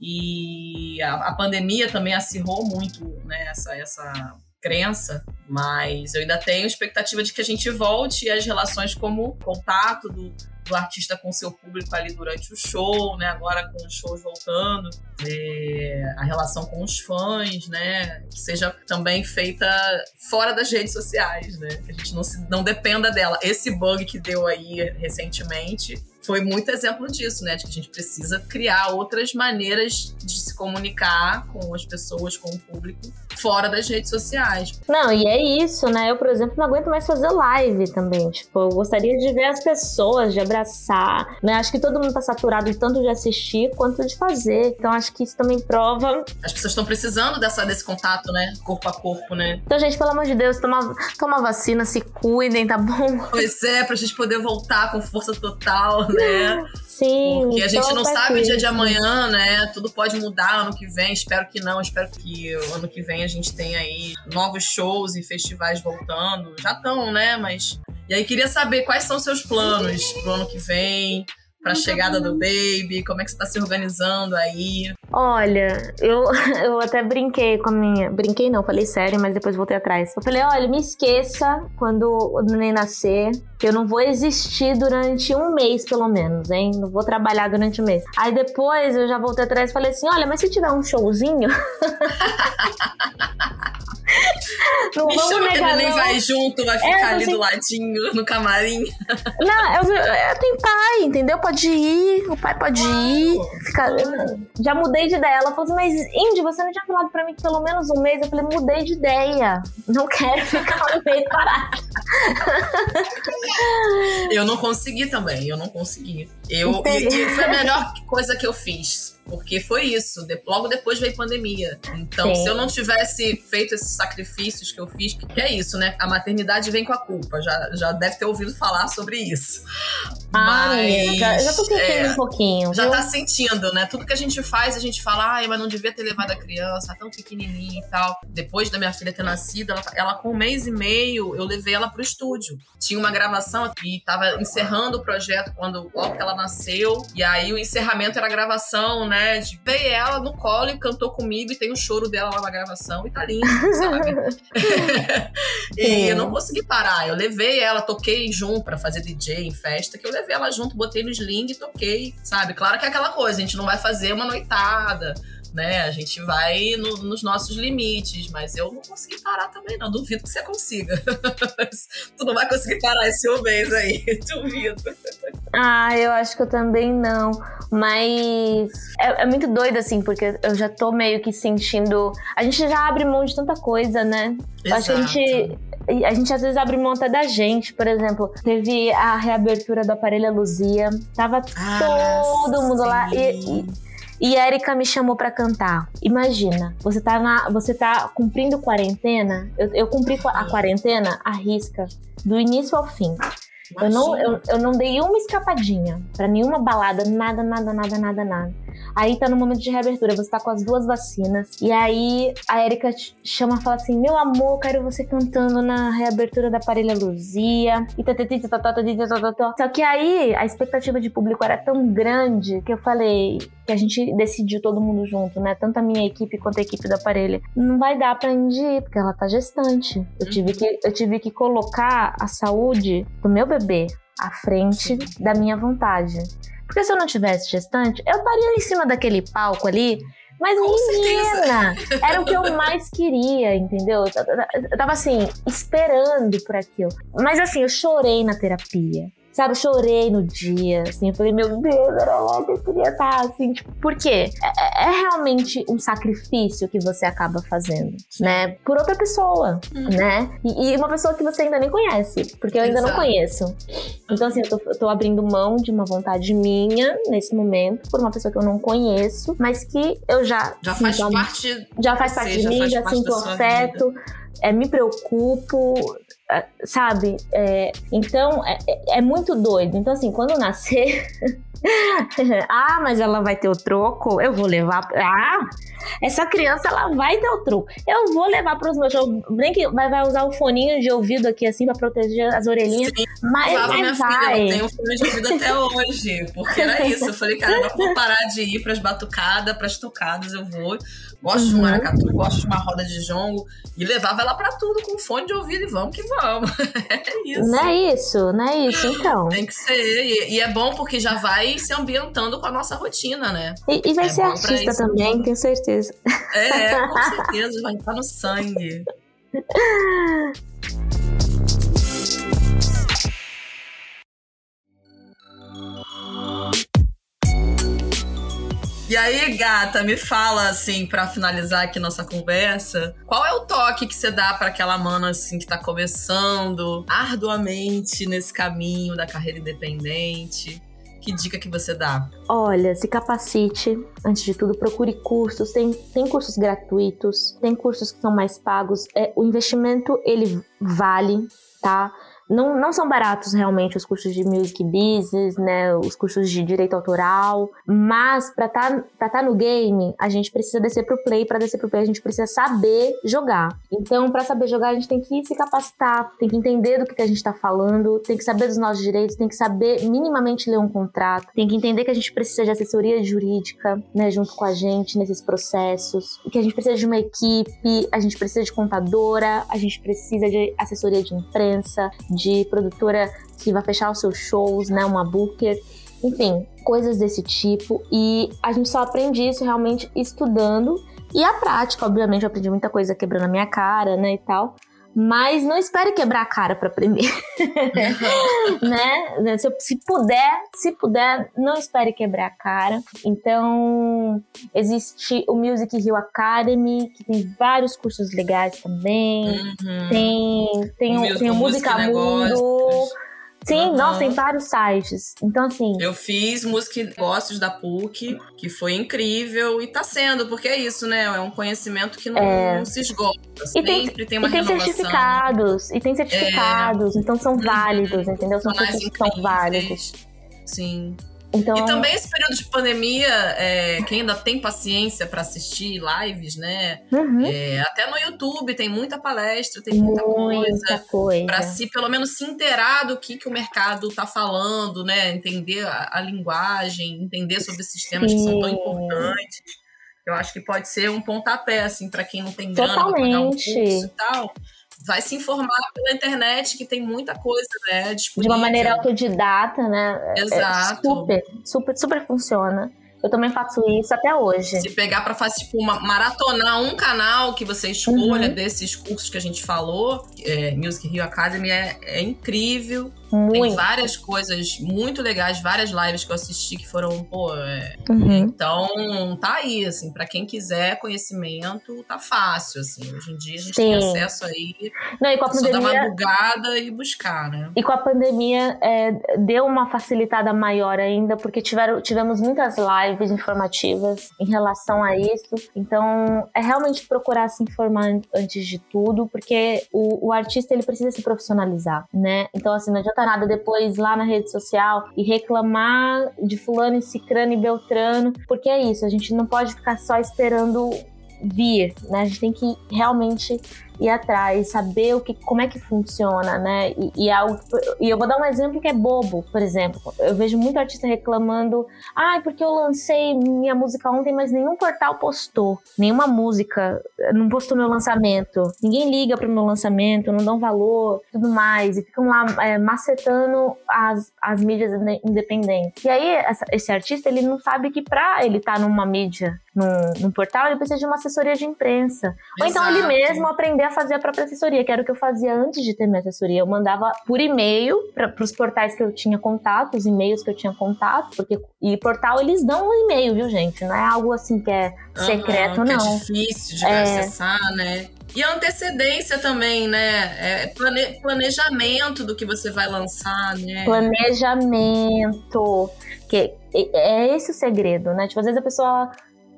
[SPEAKER 1] E a, a, pandemia também acirrou muito né, essa, essa crença, mas eu ainda tenho expectativa de que a gente volte às relações como contato do, do artista com seu público ali durante o show, né? Agora com os shows voltando, é, a relação com os fãs, né? Que seja também feita fora das redes sociais, né? Que a gente não, se, não dependa dela. Esse bug que deu aí recentemente foi muito exemplo disso, né? De que a gente precisa criar outras maneiras de se comunicar com as pessoas, com o público, fora das redes sociais.
[SPEAKER 2] Não, e é isso, né? Eu, por exemplo, não aguento mais fazer live também. Tipo, eu gostaria de ver as pessoas, de abraçar, né? Acho que todo mundo tá saturado tanto de assistir quanto de fazer. Então, acho que isso também prova.
[SPEAKER 1] As pessoas estão precisando dessa, desse contato, né? Corpo a corpo, né?
[SPEAKER 2] Então, gente, pelo amor de Deus, toma, toma vacina, se cuidem, tá bom?
[SPEAKER 1] Pois é, pra gente poder voltar com força total, né?
[SPEAKER 2] Sim.
[SPEAKER 1] Porque a gente não sabe o dia de amanhã, né? Tudo pode mudar ano que vem. Espero que não. Espero que ano que vem a gente tenha aí novos shows e festivais voltando. Já estão, né? Mas. E aí, queria saber quais são seus planos pro ano que vem para a chegada do baby? Como é que você está se organizando aí?
[SPEAKER 2] Olha, eu, eu até brinquei com a minha. Brinquei não, falei sério, mas depois voltei atrás. Eu falei: olha, me esqueça quando o neném nascer, que eu não vou existir durante um mês, pelo menos, hein? Não vou trabalhar durante um mês. Aí depois eu já voltei atrás e falei assim: olha, mas se tiver um showzinho.
[SPEAKER 1] Não Me vamos chama que nem vai junto, vai ficar é, ali assim... do ladinho, no camarim.
[SPEAKER 2] Não, eu, eu, tenho pai, entendeu? Pode ir, o pai pode ir. Fica... Já mudei de ideia. Ela falou assim, mas Indy, você não tinha falado pra mim que pelo menos um mês? Eu falei, mudei de ideia. Não quero ficar um mês parado.
[SPEAKER 1] eu não consegui também, eu não consegui. Eu, e, e foi a melhor coisa que eu fiz porque foi isso. De, logo depois veio pandemia. Então, Sim. se eu não tivesse feito esses sacrifícios que eu fiz, que é isso, né? A maternidade vem com a culpa. Já, já deve ter ouvido falar sobre isso.
[SPEAKER 2] Ah, mas, já, já tô sentindo é, um pouquinho.
[SPEAKER 1] Já viu? tá sentindo, né? Tudo que a gente faz, a gente fala, ai, mas não devia ter levado a criança, tão pequenininha e tal. Depois da minha filha ter nascido, ela, ela com um mês e meio, eu levei ela pro estúdio. Tinha uma gravação e tava encerrando o projeto quando logo que ela nasceu. E aí o encerramento era a gravação, né? Né? Veio ela no colo e cantou comigo e tem o choro dela lá na gravação e tá lindo, sabe? e eu não consegui parar. Eu levei ela, toquei junto para fazer DJ em festa, que eu levei ela junto, botei no sling e toquei, sabe? Claro que é aquela coisa, a gente não vai fazer uma noitada né? A gente vai no, nos nossos limites, mas eu não consegui parar também, não. Duvido que você consiga. tu não vai conseguir parar esse um mês aí, duvido.
[SPEAKER 2] Ah, eu acho que eu também não. Mas é, é, muito doido, assim, porque eu já tô meio que sentindo. A gente já abre mão de tanta coisa, né? Exato. Acho que a gente a gente às vezes abre mão até da gente. Por exemplo, teve a reabertura do aparelho Luzia. Tava ah, todo mundo sim. lá. E, e, e Erika me chamou para cantar. Imagina, você tá, na, você tá cumprindo quarentena. Eu, eu cumpri a quarentena à risca, do início ao fim. Eu não, eu, eu não dei uma escapadinha para nenhuma balada, nada, nada, nada, nada, nada. Aí tá no momento de reabertura, você tá com as duas vacinas. E aí a Erika chama e fala assim: Meu amor, quero você cantando na reabertura da Parelha Luzia. E Só que aí a expectativa de público era tão grande que eu falei que a gente decidiu todo mundo junto, né? Tanto a minha equipe quanto a equipe da Parelha. Não vai dar pra Indy porque ela tá gestante. Eu tive que, eu tive que colocar a saúde do meu bebê à frente da minha vontade. Porque se eu não tivesse gestante, eu estaria em cima daquele palco ali. Mas, Com menina, certeza. era o que eu mais queria, entendeu? Eu tava assim, esperando por aquilo. Mas assim, eu chorei na terapia. Sabe, eu chorei no dia, assim, eu falei, meu Deus, era logo, eu queria estar, assim, tipo, por quê? É, é, realmente um sacrifício que você acaba fazendo, né? Por outra pessoa, uhum. né? E, e, uma pessoa que você ainda nem conhece, porque eu ainda Exato. não conheço. Então, assim, eu tô, eu tô, abrindo mão de uma vontade minha, nesse momento, por uma pessoa que eu não conheço, mas que eu já...
[SPEAKER 1] Já faz parte...
[SPEAKER 2] Já faz parte de mim, já sinto afeto, é, me preocupo, é, sabe? É, então, é, é, é, muito doido. Então, assim, quando nascer. ah, mas ela vai ter o troco? Eu vou levar. Ah, essa criança ela vai ter o troco. Eu vou levar para os meus. Nem que vai, vai usar o foninho de ouvido aqui, assim, para proteger as orelhinhas. Sim, mas, mas
[SPEAKER 1] minha vai. Filha, eu tenho fone de ouvido até hoje. Porque era isso. Eu falei, cara, não vou parar de ir para as batucadas, para as tocadas. Eu vou gosto uhum. de um maracatu, gosto de uma roda de jongo. E levava ela pra tudo com fone de ouvido e vamos que vamos. É isso.
[SPEAKER 2] Não é isso, não é isso, então.
[SPEAKER 1] Tem que ser. E, e é bom porque já vai se ambientando com a nossa rotina, né?
[SPEAKER 2] E, e vai
[SPEAKER 1] É
[SPEAKER 2] ser artista também, tenho certeza.
[SPEAKER 1] É, com certeza, vai estar no sangue. E aí, gata, me fala assim, pra finalizar aqui nossa conversa, qual é o toque que você dá pra aquela mana assim que tá começando arduamente nesse caminho da carreira independente? Que dica que você dá?
[SPEAKER 2] Olha, se capacite. Antes de tudo, procure cursos. Tem, tem cursos gratuitos, tem cursos que são mais pagos. É, o investimento, ele vale, tá? Não, não são baratos realmente os cursos de music business, né? Os cursos de direito autoral. Mas pra tá, pra tá no game, a gente precisa descer pro play. Pra descer pro play, a gente precisa saber jogar. Então, pra saber jogar, a gente tem que se capacitar, tem que entender do que, que a gente tá falando, tem que saber dos nossos direitos, tem que saber minimamente ler um contrato, tem que entender que a gente precisa de assessoria jurídica, né? Junto com a gente nesses processos. Que a gente precisa de uma equipe, a gente precisa de contadora, a gente precisa de assessoria de imprensa, de produtora que vai fechar os seus shows, né? Uma booker. Enfim, coisas desse tipo. E a gente só aprende isso realmente estudando. E a prática, obviamente, eu aprendi muita coisa quebrando a minha cara, né? E tal. Mas não espere quebrar a cara para aprender, né? Se, se puder, se puder, não espere quebrar a cara. Então, existe o Music Hill Academy, que tem vários cursos legais também.
[SPEAKER 1] Uhum.
[SPEAKER 2] Tem, tem, o,
[SPEAKER 1] Música-
[SPEAKER 2] tem o
[SPEAKER 1] música
[SPEAKER 2] Música Mundo.
[SPEAKER 1] negócios.
[SPEAKER 2] Sim,
[SPEAKER 1] Uhum.
[SPEAKER 2] nossa, tem vários sites. Então, assim,
[SPEAKER 1] Eu fiz música e negócios da PUC, que foi incrível, e tá sendo, porque é isso, né? É um conhecimento que não, não se esgota.
[SPEAKER 2] E tem-
[SPEAKER 1] Sempre tem, uma
[SPEAKER 2] e tem
[SPEAKER 1] renovação.
[SPEAKER 2] certificados, e tem certificados, então são válidos, entendeu? São cursos que são válidos.
[SPEAKER 1] Sim.
[SPEAKER 2] Então,
[SPEAKER 1] E também esse período de pandemia, é, quem ainda tem paciência para assistir lives, né?
[SPEAKER 2] uhum,
[SPEAKER 1] É, até no YouTube tem muita palestra, tem muita coisa.
[SPEAKER 2] muita coisa.
[SPEAKER 1] Para se pelo menos se inteirar do que, que o mercado tá falando, né? Entender a, a linguagem, entender sobre esses temas que são tão
[SPEAKER 2] Sim.
[SPEAKER 1] importantes. Eu acho que pode ser um pontapé, assim, para quem não tem grana pra pagar um curso e tal. Vai se informar pela internet, que tem muita coisa, né?
[SPEAKER 2] De
[SPEAKER 1] Disponível.
[SPEAKER 2] uma maneira autodidata, né? É
[SPEAKER 1] Exato.
[SPEAKER 2] super, super, super funciona. Eu também faço isso até hoje.
[SPEAKER 1] Se pegar para fazer, tipo, uma, maratonar um canal que você escolha
[SPEAKER 2] Uhum.
[SPEAKER 1] desses cursos que a gente falou, é, Music Rio Academy é, é incrível. Tem
[SPEAKER 2] Muito.
[SPEAKER 1] várias coisas muito legais, várias lives que eu assisti que foram, pô, é,
[SPEAKER 2] Uhum.
[SPEAKER 1] Então, tá aí, assim, pra quem quiser conhecimento, tá fácil, assim. Hoje em dia a gente
[SPEAKER 2] Sim.
[SPEAKER 1] tem acesso aí,
[SPEAKER 2] Não, e com a
[SPEAKER 1] é só dar uma
[SPEAKER 2] pandemia,
[SPEAKER 1] bugada e buscar, né?
[SPEAKER 2] E com a pandemia é, deu uma facilitada maior ainda, porque tiveram, tivemos muitas lives informativas em relação a isso. Então, é realmente procurar se informar an- antes de tudo, porque o, o artista ele precisa se profissionalizar, né? Então, assim, não adianta nada depois lá na rede social e reclamar de fulano cicrano e beltrano, porque é isso, a gente não pode ficar só esperando vir, né? A gente tem que realmente ir atrás, saber o que, como é que funciona, né? E, e, é algo, e eu vou dar um exemplo que é bobo, por exemplo. Eu vejo muito artista reclamando, ai, porque eu lancei minha música ontem, mas nenhum portal postou. Nenhuma música não postou meu lançamento. Ninguém liga pro meu lançamento, não dão valor, tudo mais. E ficam lá é, macetando as, as mídias inde- independentes. E aí, essa- esse artista, ele não sabe que pra ele estar numa mídia, num, num portal, ele precisa de uma assessoria de imprensa. Ou então ele
[SPEAKER 1] Exato.
[SPEAKER 2] mesmo aprender a fazer a própria assessoria, que era o que eu fazia antes de ter minha assessoria. Eu mandava por e-mail para os portais que eu tinha contato, os e-mails que eu tinha contato, porque e portal eles dão um e-mail, viu, gente? Não é algo assim que é secreto,
[SPEAKER 1] Aham, que
[SPEAKER 2] não.
[SPEAKER 1] É difícil de
[SPEAKER 2] É.
[SPEAKER 1] acessar, né? E a antecedência também, né? É plane- planejamento do que você vai lançar, né?
[SPEAKER 2] Planejamento. Que é esse o segredo, né? Tipo, às vezes a pessoa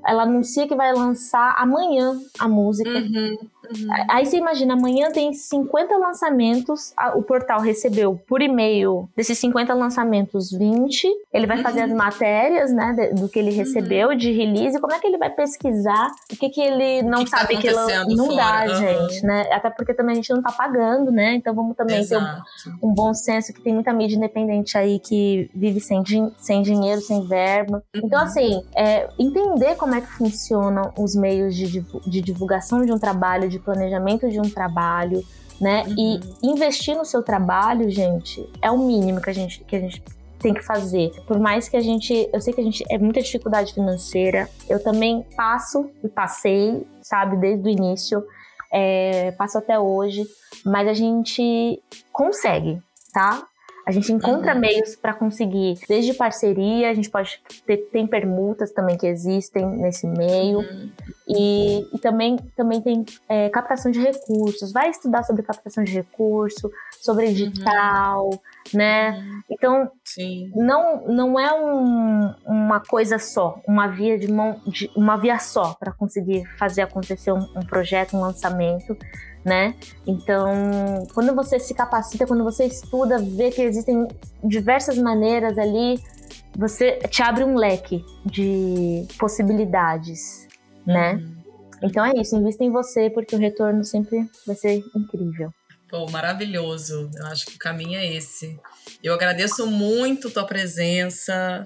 [SPEAKER 2] ela anuncia que vai lançar amanhã a música.
[SPEAKER 1] Uhum, uhum.
[SPEAKER 2] Aí você imagina, amanhã tem 50 lançamentos, a- o portal recebeu por e-mail desses 50 lançamentos 20, ele vai fazer as matérias, né, de- do que ele recebeu de release, como é que ele vai pesquisar o que que ele não
[SPEAKER 1] que que tá
[SPEAKER 2] sabe que lan-
[SPEAKER 1] acontecendo
[SPEAKER 2] não dá,
[SPEAKER 1] fora? Aham.
[SPEAKER 2] gente, né? Até porque também a gente não tá pagando, né? Então vamos também ter um,
[SPEAKER 1] Exato.
[SPEAKER 2] um bom senso que tem muita mídia independente aí que vive sem, din- sem dinheiro, sem verba. Então, assim, é, entender como é que funcionam os meios de, divu- de divulgação de um trabalho, de planejamento de um trabalho, né? Uhum. E investir no seu trabalho, gente, é o mínimo que a gente, que a gente tem que fazer. Por mais que a gente, eu sei que a gente é muita dificuldade financeira, eu também passo e passei, sabe, desde o início, é, passo até hoje, mas a gente consegue, tá? A gente encontra uhum. meios para conseguir, desde parceria, a gente pode ter tem permutas também que existem nesse meio, uhum. e, e, também, também tem é, captação de recursos. Vai estudar sobre captação de recurso, sobre uhum. edital, uhum. né? Uhum. Então, Sim. não não é um, uma coisa só, uma via de mão, de, uma via só para conseguir fazer acontecer um, um projeto, um lançamento né? Então, quando você se capacita, quando você estuda, vê que existem diversas maneiras ali, você te abre um leque de possibilidades, né? Uhum. Então é isso, invista em você porque o retorno sempre vai ser incrível.
[SPEAKER 1] Pô, maravilhoso. Eu acho que o caminho é esse. Eu agradeço muito tua presença,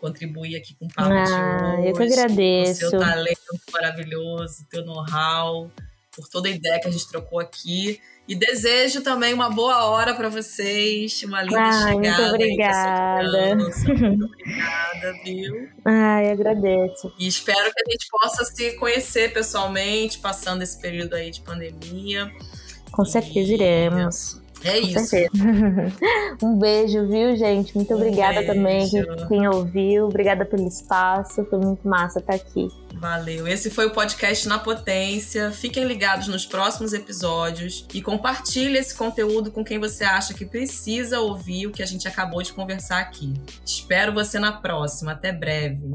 [SPEAKER 1] contribuir aqui com o papo ah, de hoje.
[SPEAKER 2] Eu que agradeço.
[SPEAKER 1] O seu talento maravilhoso, teu know-how por toda a ideia que a gente trocou aqui. E desejo também uma boa hora para vocês, uma linda Ai, chegada.
[SPEAKER 2] Muito obrigada.
[SPEAKER 1] Muito obrigada, viu?
[SPEAKER 2] Ai, agradeço.
[SPEAKER 1] E espero que a gente possa se conhecer pessoalmente, passando esse período aí de pandemia.
[SPEAKER 2] Com certeza e... iremos.
[SPEAKER 1] É isso.
[SPEAKER 2] um beijo, viu, gente? Muito obrigada um também quem ouviu. Obrigada pelo espaço. Foi muito massa estar aqui.
[SPEAKER 1] Valeu. Esse foi o podcast Na Potência. Fiquem ligados nos próximos episódios e compartilhe esse conteúdo com quem você acha que precisa ouvir o que a gente acabou de conversar aqui. Espero você na próxima. Até breve.